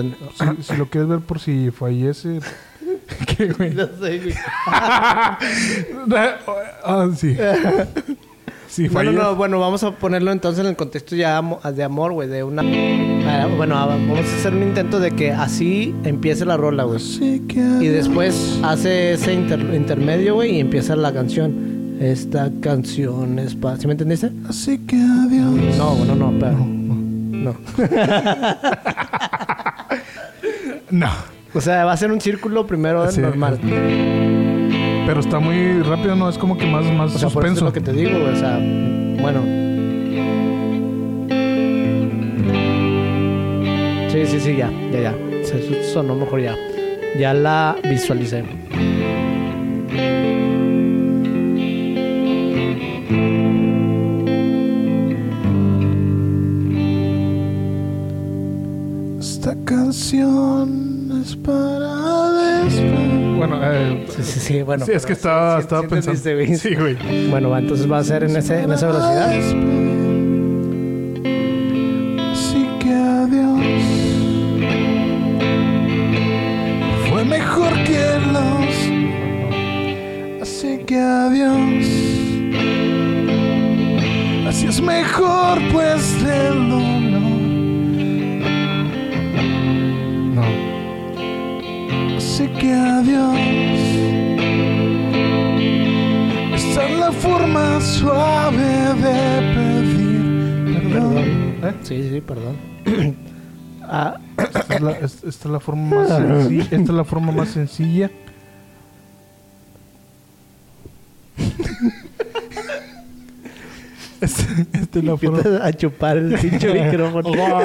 si, lo quieres ver por si fallece, [LAUGHS] ¿qué, güey? No sé, güey. [LAUGHS] Ah, sí. Si No, no, bueno, vamos a ponerlo entonces en el contexto ya de amor, güey, de una... Ah, Bueno, ah, vamos a hacer un intento de que así empiece la rola, güey. Y después hace ese inter- intermedio, güey, y empieza la canción. Esta canción es para... ¿Sí me entendiste? Así que adiós. No, bueno, no, pero... No. No. [LAUGHS] O sea, va a ser un círculo primero Sí. normal. Pero está muy rápido, ¿no? Es como que más, más O sea, por eso es suspenso. lo que te digo. O sea, bueno. Sí, sí, sí, ya, ya, ya. Se sonó mejor ya. Ya la visualicé. Esta canción es para despedir. Bueno, eh, Sí, sí, sí, bueno. sí, es que estaba, sí, estaba sí pensando. entendiste, Sí, güey. Bueno, entonces va a ser en, ese, en esa velocidad. Así que adiós. Fue mejor que los. Así que adiós. Así es mejor, pues del dolor. Que adiós. Esta es la forma suave de pedir perdón. ¿Eh? Sí, sí, perdón. [CLEARS THROAT] ah, Esta es la, es- esta es la forma más sencilla. Esta es la forma más sencilla. [LAUGHS] Esta, esta es la forma. empieza a chupar el pinche micrófono. [LAUGHS]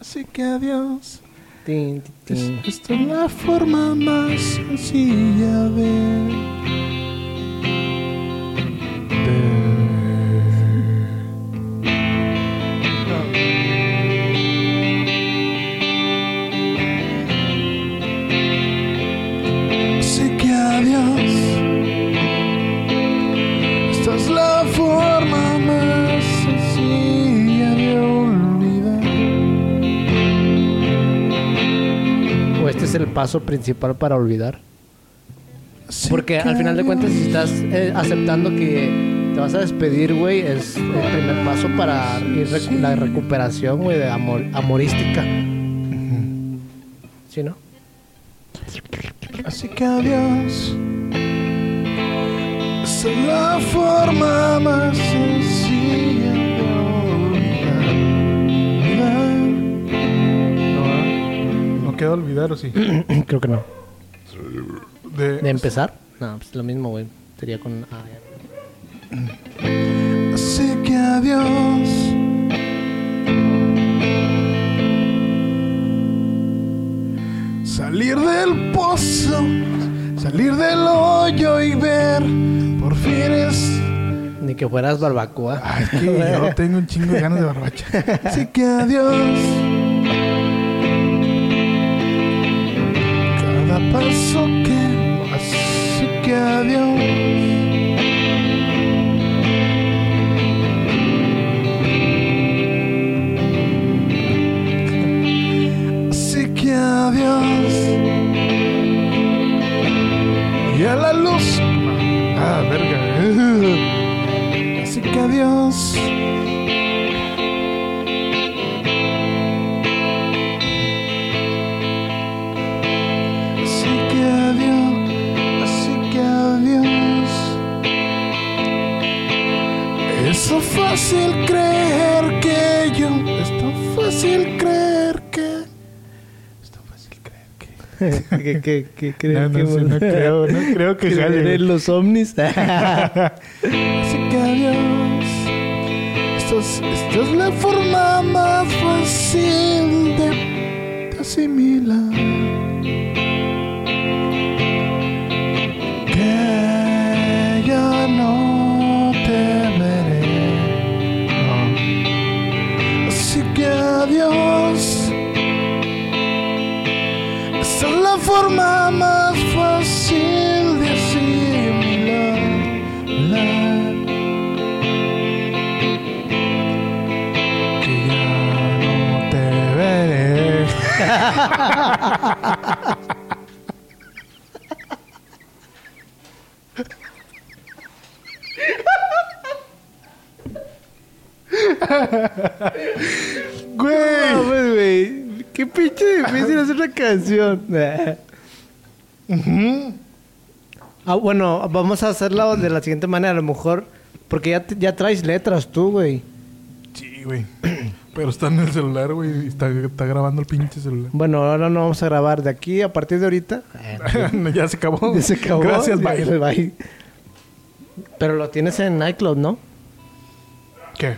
Así que adiós. Esta es la forma más sencilla de paso principal para olvidar. Porque al final de cuentas, si estás eh, aceptando que te vas a despedir, güey, es el primer paso para ir recu- la recuperación, güey, de amor, amorística. ¿Sí, no? Así que adiós. Esa es la forma más sencilla Queda olvidar, ¿o sí? [CLEARS THROAT] Creo que no. De, ¿De empezar? No, pues lo mismo, güey. Sería con... ah, ya. Así que adiós. Salir del pozo, salir del hoyo y ver, por fin es Ni que fueras barbacoa. Ay, es que yo [LAUGHS] tengo un chingo de ganas de barbacha. Así que adiós. Paso que. Así que adiós. Así que adiós. Y a la luz. Ah, verga. [LAUGHS] Así que adiós. ¿Qué, qué, qué No, crees no que sé, no [LAUGHS] creo, no creo que creer jale. en los ovnis? [LAUGHS] Así que adiós. Esto es, es la forma más fácil de asimilar. Forma más fácil de asimilar. Que ya no te veré. [LAUGHS] Güey. No, güey. Qué pinche difícil hacer una canción. ah, bueno, vamos a hacerla de la siguiente manera. A lo mejor, porque ya, ya traes letras tú, güey. Sí, güey. [CLEARS THROAT] Pero está en el celular, güey. y Está, está grabando el pinche celular. Bueno, ahora no vamos a grabar de aquí a partir de ahorita. [LAUGHS] ya se acabó. Ya se acabó. Gracias, bye. bye. Pero lo tienes en iCloud, ¿no? ¿Qué?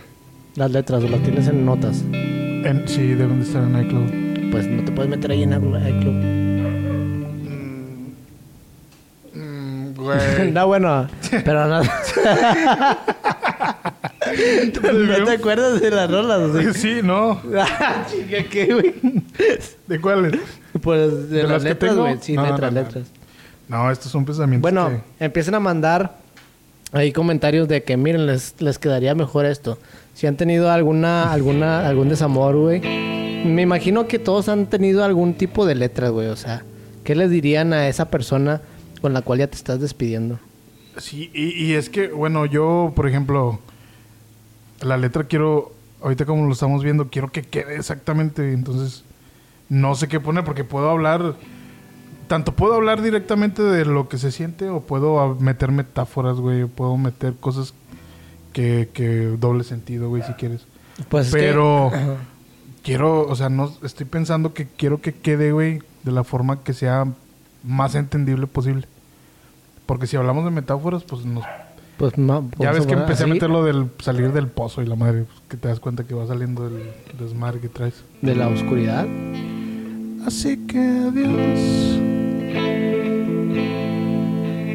Las letras, o las tienes en notas. En- sí, deben de estar en iCloud. Pues no te puedes meter ahí en iCloud. Mm, [LAUGHS] güey. no, bueno, pero no. [LAUGHS] ¿No te acuerdas de las rolas? sea? [LAUGHS] sí, no. Chica, ¿qué, güey? ¿De cuáles? Pues de, ¿De las letras, güey. Sí, No, letras, no, no. letras. No, estos son pensamientos. Bueno, que- empiecen a mandar ahí comentarios de que miren, les, les quedaría mejor esto. Si han tenido alguna, alguna, algún desamor, güey. Me imagino que todos han tenido algún tipo de letras, güey. O sea, ¿qué les dirían a esa persona con la cual ya te estás despidiendo? Sí, y, y es que, bueno, yo, por ejemplo, la letra quiero, ahorita como lo estamos viendo, quiero que quede exactamente, entonces no sé qué poner porque puedo hablar, tanto puedo hablar directamente de lo que se siente o puedo meter metáforas, güey, o puedo meter cosas que, que doble sentido, güey, si quieres. Pues es que- Pero. [CLEARS THROAT] quiero, o sea, no estoy pensando que quiero que quede, güey, de la forma que sea más entendible posible. Porque si hablamos de metáforas, pues nos Pues, ya ves que empecé así, a meter lo del salir del pozo y la madre, pues, que te das cuenta que va saliendo el desmadre que traes. De la oscuridad. Así que adiós.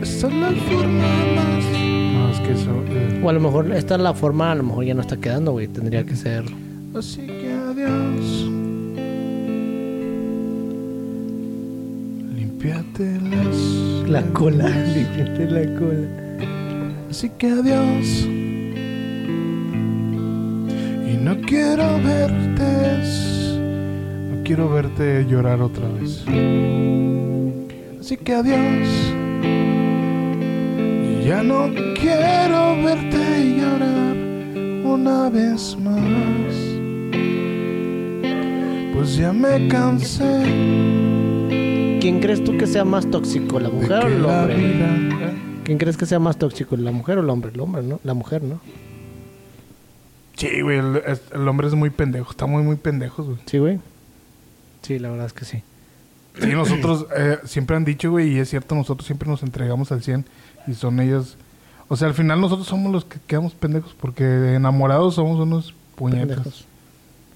Esta es la forma más. No, es que eso. eh, O a lo mejor esta es la forma, a lo mejor ya no está quedando, güey. Tendría que ser. Así que adiós. Limpiate las. La cola. [LAUGHS] Límpiate la cola. Así que adiós. Y no quiero verte. No quiero verte llorar otra vez. Así que adiós. Ya no quiero verte llorar una vez más. Pues ya me cansé. ¿Quién crees tú que sea más tóxico, la mujer o el la hombre? vida- ¿eh? ¿Quién crees que sea más tóxico, la mujer o el hombre? El hombre, ¿no? La mujer, ¿no? Sí, güey, el hombre es muy pendejo. Está muy, muy pendejo, güey. Sí, güey. Sí, la verdad es que sí. Sí, nosotros [CLEARS THROAT] eh, siempre han dicho, güey, y es cierto, nosotros siempre nos entregamos al 100 y son ellas. O sea, al final nosotros somos los que quedamos pendejos porque enamorados somos unos puñetas. Pendejos.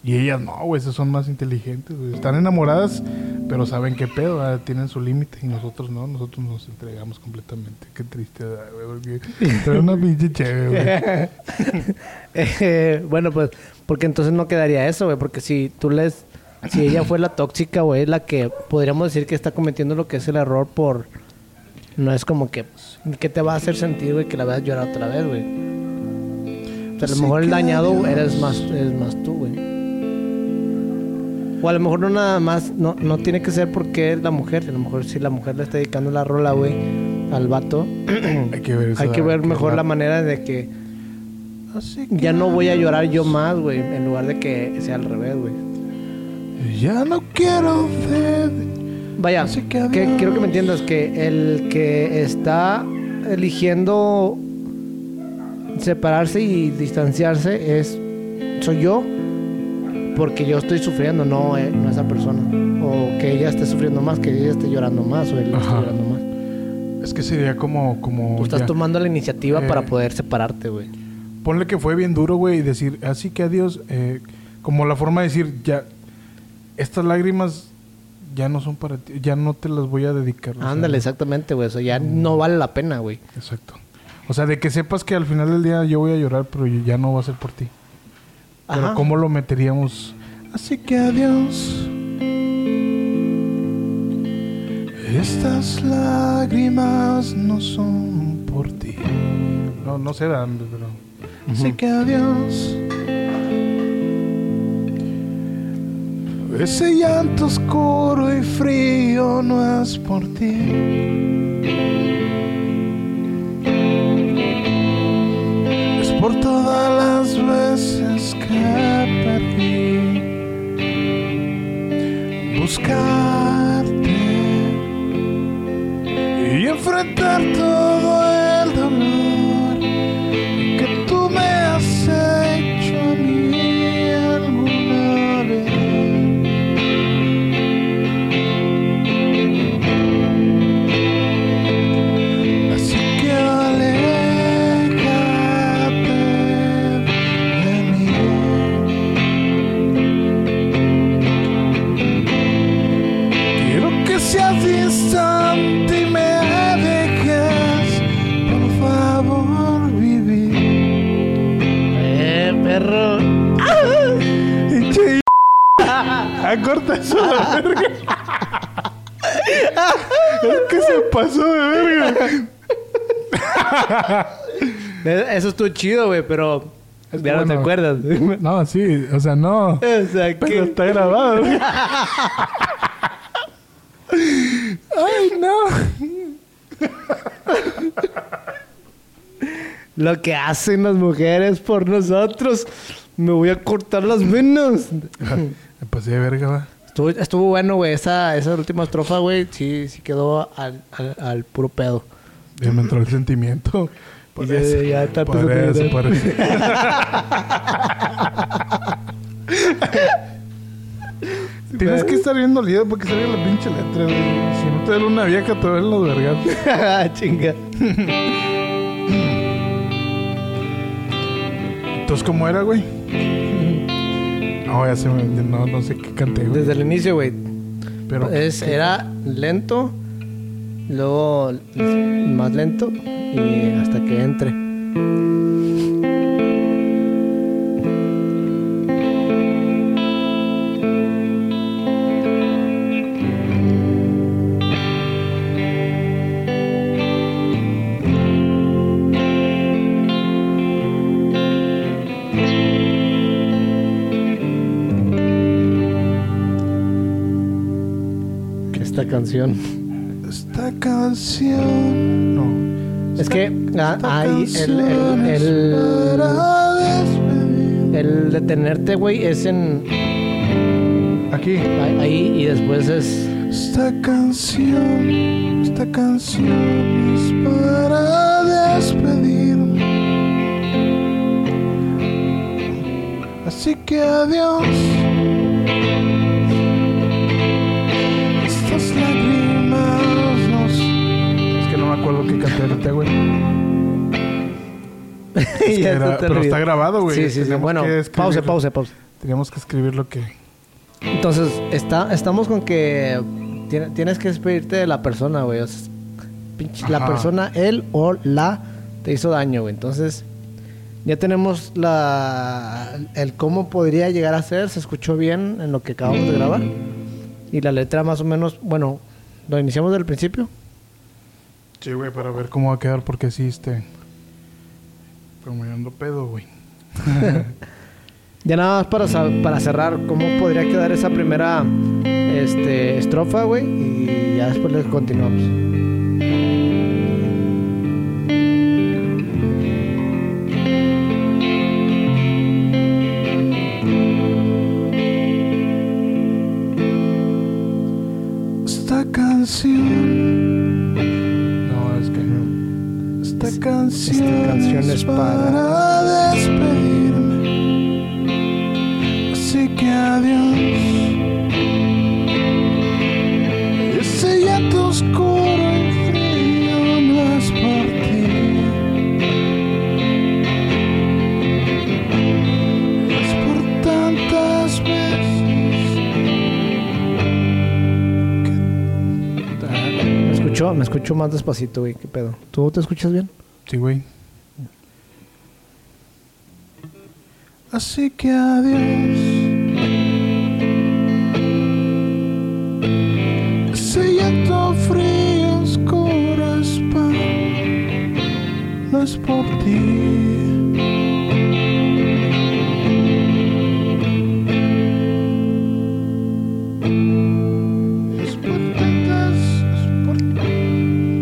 Y ellas no, güey, esas son más inteligentes, güey. Están enamoradas, pero saben qué pedo, ah, tienen su límite y nosotros no, nosotros nos entregamos completamente. Qué tristeza, güey, porque una pinche chévere, güey. [LAUGHS] Eh, bueno, pues, porque entonces no quedaría eso, güey. Porque si tú les... Si ella fue la tóxica, güey, la que podríamos decir que está cometiendo lo que es el error por... No es como que... ¿Qué te va a hacer sentir, güey, que la veas llorar otra vez, güey? O sea, a lo mejor el que dañado eres más, eres más tú, güey. O a lo mejor no nada más... No, no tiene que ser porque es la mujer. A lo mejor si la mujer le está dedicando la rola, güey, al vato... [CLEARS THROAT] Hay que ver, Hay esa- que ver mejor la- manera de que que ya no voy a llorar yo más, güey, en lugar de que sea al revés, güey. Ya no quiero ver. Vaya, que quiero que me entiendas que el que está eligiendo separarse y distanciarse es soy yo porque yo estoy sufriendo, no, eh, no esa persona. O que ella esté sufriendo más, que ella esté llorando más o él esté llorando más. Es que sería como, como Tú estás ya- tomando la iniciativa Eh. para poder separarte, güey. Ponle que fue bien duro, güey, y decir, así que adiós, eh, como la forma de decir, ya, estas lágrimas ya no son para ti, ya no te las voy a dedicar. o sea, Ándale, exactamente, güey. Eso ya no vale la pena, güey. Exacto. O sea, de que sepas que al final del día yo voy a llorar, pero ya no va a ser por ti. Pero. ¿cómo lo meteríamos? Así que adiós. Estas lágrimas no son por ti. No, no dónde, pero... Así que adiós. Ese llanto oscuro y frío no es por ti. Por todas las veces que perdí. Buscarte y enfrentar todo corta eso la verga. es que se pasó de verga. [LAUGHS] Eso estuvo chido, güey, pero Es ya no te acuerdas. [LAUGHS] No, sí, o sea, no. o sea, Pero está grabado. [LAUGHS] Ay, no. Lo que hacen las mujeres por nosotros. Me voy a cortar las venas. Me pasé de verga, va. Estuvo, estuvo bueno, güey. Esa, esa última estrofa, güey, sí, sí quedó al, al, al puro pedo. Ya me entró el sentimiento. Por Ya- eso, ya está por eso, por eso. Tienes que estar bien dolido porque salga la pinche letra, güey. Si no te da una vieja, te ven los vergas. [LAUGHS] Chinga. Entonces, ¿cómo era, güey? No, ya se me... No, no sé qué canté, güey. Desde el inicio, güey. Pero... Es, era lento, luego más lento y hasta que entre. Canción. Esta canción. No. Es que ah, Esta ahí el, el, el, el detenerte, güey, es en Aquí. ahí y después es Esta canción, esta canción es para despedirme. Así que adiós. Acuerdo qué canté ahorita, güey. [LAUGHS] Es Ya era- pero está grabado, güey. Sí, sí, sí. Bueno, escribirlo. pause, pause. Teníamos que escribir lo que... Entonces, está, estamos con que tiene- tienes que despedirte de la persona, güey. O sea, pinche- la persona, él o la, te hizo daño, güey. Entonces, ya tenemos la el cómo podría llegar a ser. Se escuchó bien en lo que acabamos de grabar. Y la letra más o menos, bueno, lo iniciamos del principio. Sí, güey, para ver cómo va a quedar, porque sí, este... Como yo ando pedo, güey. [LAUGHS] Ya nada más para, para cerrar, ¿cómo podría quedar esa primera este, estrofa, güey? Y ya después le continuamos. Canción, esta canción es para despedirme. Así que adiós. Ese llanto oscuro y frío no es por ti. Es por tantas veces. Me escuchó, me escuchó más despacito, güey. ¿Qué pedo? ¿Tú te escuchas bien? Güey. Así que adiós. Ese llanto frío oscuro no es por ti.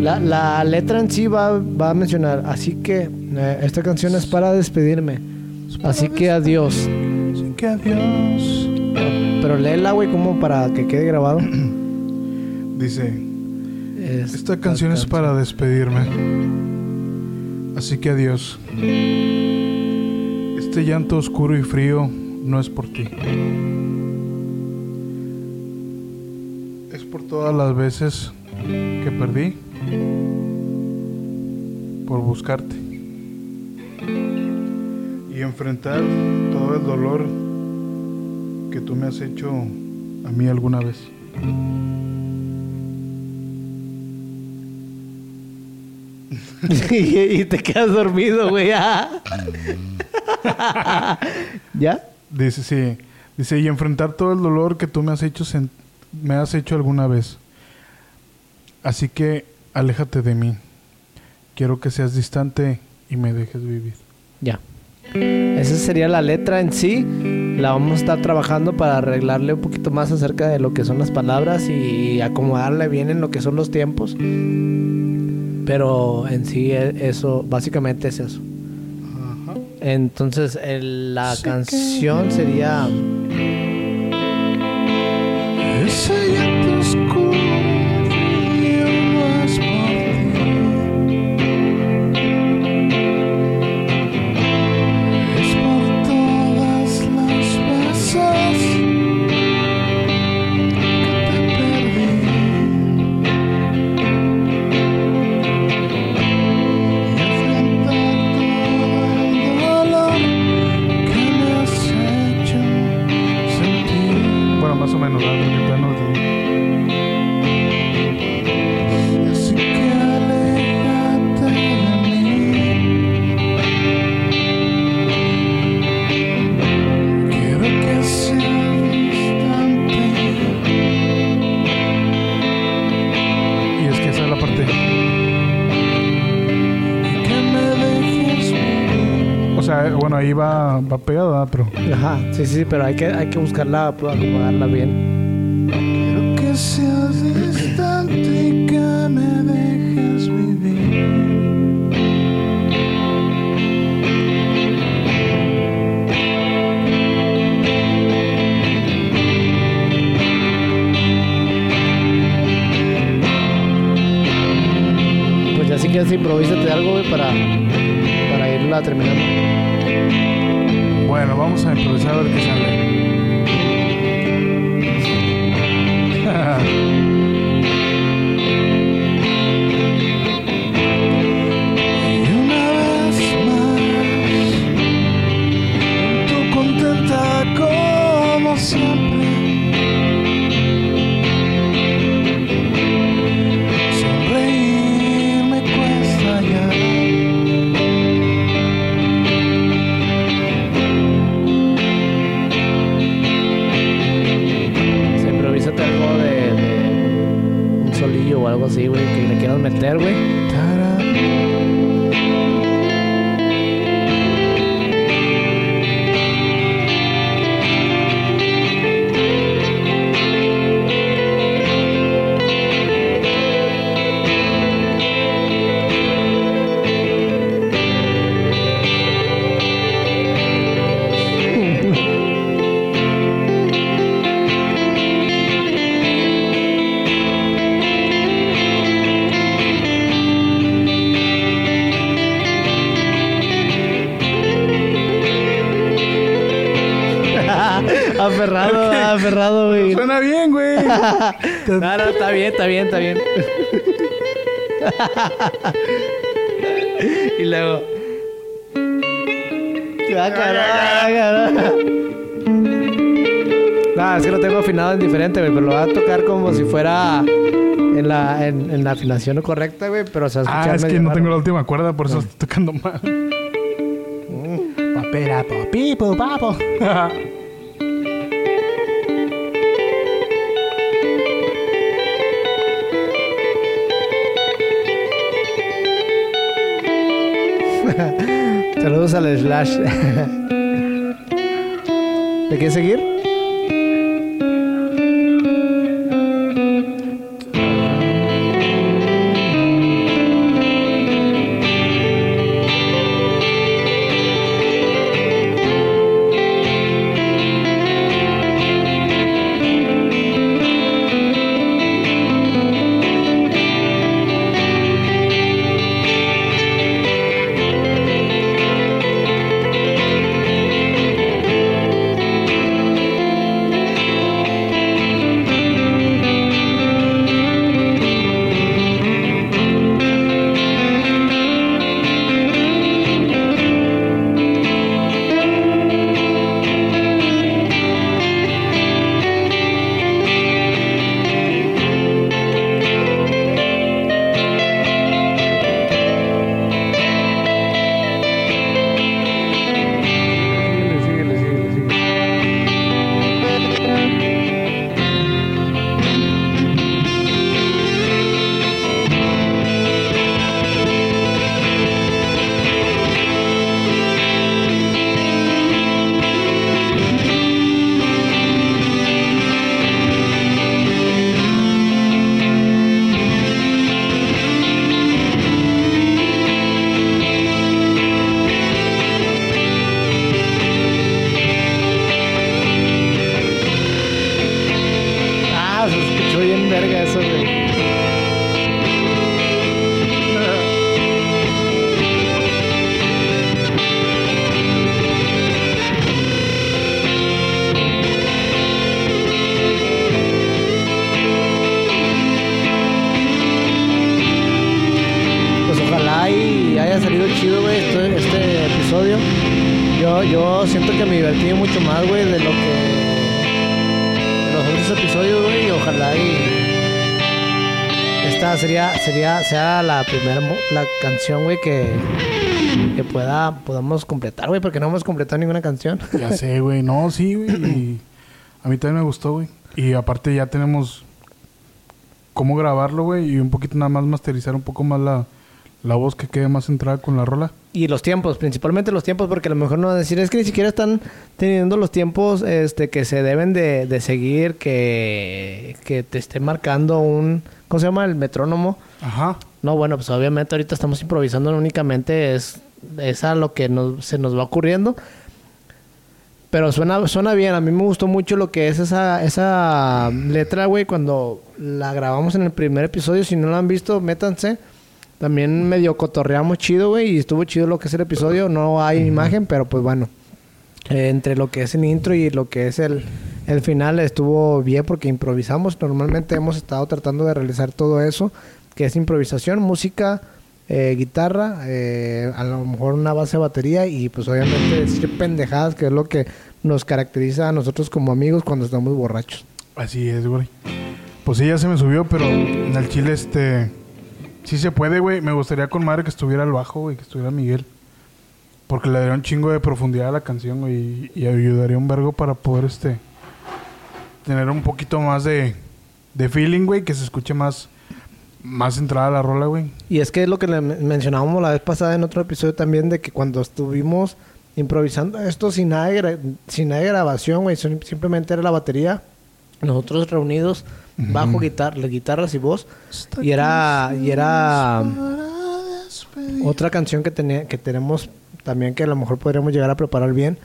La, la letra en sí va, va a mencionar, así que eh, esta canción es para despedirme. Así que adiós. Así que adiós. Pero léela, güey, como para que quede grabado. [CLEARS THROAT] Dice, Es- esta canción es para despedirme. Así que adiós. Este llanto oscuro y frío no es por ti. Es por todas las veces que perdí por buscarte. Y enfrentar todo el dolor que tú me has hecho a mí alguna vez. [LAUGHS] y, y te quedas dormido, güey. ah. [LAUGHS] ¿Ya? Dice, sí. Dice, y enfrentar todo el dolor que tú me has hecho me has hecho alguna vez. Así que aléjate de mí. Quiero que seas distante y me dejes vivir. Ya. Esa sería la letra en sí. La vamos a estar trabajando para arreglarle un poquito más acerca de lo que son las palabras y acomodarle bien en lo que son los tiempos. Pero en sí e- eso, básicamente es eso. Entonces el- la que- canción sería... va, va pegada, pero. Ajá, sí, sí, pero hay que, hay que buscarla, pues, acomodarla bien. Quiero que seas distante y que me dejes vivir. Pues ya si quieres improvisate algo, güey, para, para irla terminando. Bueno, vamos a improvisar a ver qué sale. Aferrado, aferrado, güey. Suena bien, güey. [LAUGHS] No, no, está bien, está bien, está bien. [LAUGHS] y luego. Ah, caray, No, es que lo tengo afinado en diferente, güey, pero lo voy a tocar como si fuera en la, en, en la afinación correcta, güey, pero se va a escuchar Ah, es que no tengo la última cuerda, por eso estoy tocando mal. Papera, papipo, papo. [LAUGHS] Saludos al Slash. [LAUGHS] ¿Me quieres seguir? La canción, güey, que, que pueda, podamos completar, güey, porque no hemos completado ninguna canción. Ya [LAUGHS] sé, güey. No, sí, güey. A mí también me gustó, güey. Y aparte ya tenemos cómo grabarlo, güey. Y un poquito nada más masterizar un poco más la, la voz que quede más centrada con la rola. Y los tiempos, principalmente los tiempos, porque a lo mejor no van a decir, es que ni siquiera están teniendo los tiempos este, que se deben de, de seguir, que, que te esté marcando un, ¿cómo se llama? El metrónomo. Ajá. No, bueno, pues obviamente ahorita estamos improvisando únicamente es, es a lo que nos, se nos va ocurriendo. Pero suena, suena bien, a mí me gustó mucho lo que es esa, esa letra, güey, cuando la grabamos en el primer episodio. Si no la han visto, métanse. También medio cotorreamos chido, güey, y estuvo chido lo que es el episodio. No hay imagen, pero pues bueno. eh, entre lo que es el intro y lo que es el, el final estuvo bien porque improvisamos. Normalmente hemos estado tratando de realizar todo eso, que es improvisación, música, eh, guitarra, eh, a lo mejor una base de batería y pues obviamente decir pendejadas, que es lo que nos caracteriza a nosotros como amigos cuando estamos borrachos. Así es, güey. Pues sí, ya se me subió, pero en el chile, este. Sí se puede, güey. Me gustaría con madre que estuviera el bajo, güey, que estuviera Miguel. Porque le daría un chingo de profundidad a la canción, güey. Y, ayudaría un vergo para poder, este. Tener un poquito más de. De feeling, güey. Que se escuche más. Más centrada la rola, güey. Y es que es lo que le men- mencionábamos la vez pasada en otro episodio también de que cuando estuvimos improvisando esto sin nada de, sin nada de grabación, güey, simplemente era la batería, nosotros reunidos, bajo, guitarra, guitarras y voz, y era y era otra canción que tenía que tenemos también que a lo mejor podríamos llegar a preparar bien.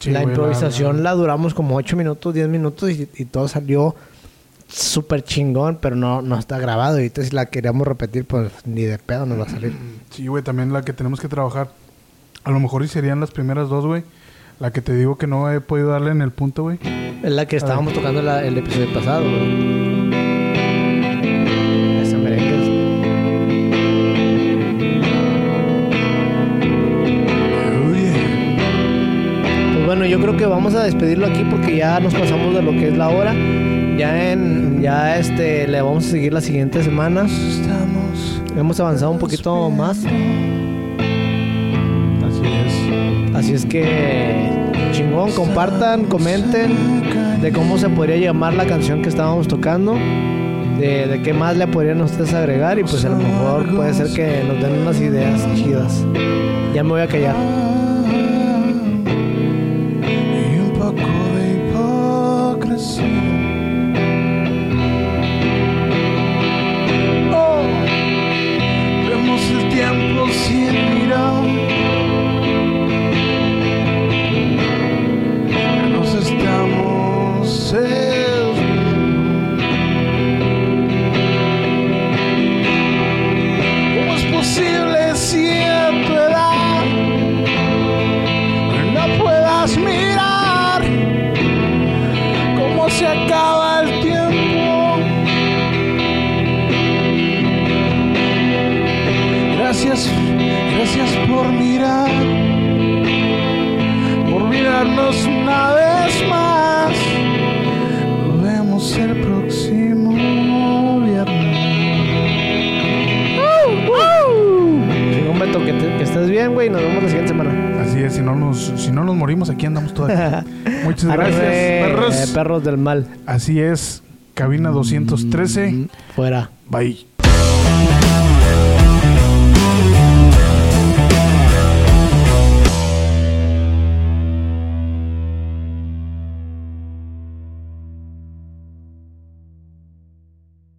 Sí, la improvisación la- la, duramos como 8 minutos, 10 minutos y, y todo salió súper chingón, pero no, no está grabado. Y ahorita si la queríamos repetir, pues ni de pedo nos va a salir. Sí, güey, también la que tenemos que trabajar. A lo mejor y serían las primeras dos, güey. La que te digo que no he podido darle en el punto, güey. Es la que estábamos tocando la- el episodio pasado, güey. Esa merengue. Pues bueno, yo creo que vamos a despedirlo aquí porque ya nos pasamos de lo que es la hora. Ya en, ya este, le vamos a seguir la siguiente semana. Hemos avanzado un poquito más. Así es. Que chingón, compartan, comenten de cómo se podría llamar la canción que estábamos tocando, de, de qué más le podrían ustedes agregar y pues a lo mejor puede ser que nos den unas ideas chidas. Ya me voy a callar. Muchas gracias, Arre, perros. eh, perros del mal. Así es, cabina 213. Fuera. Bye.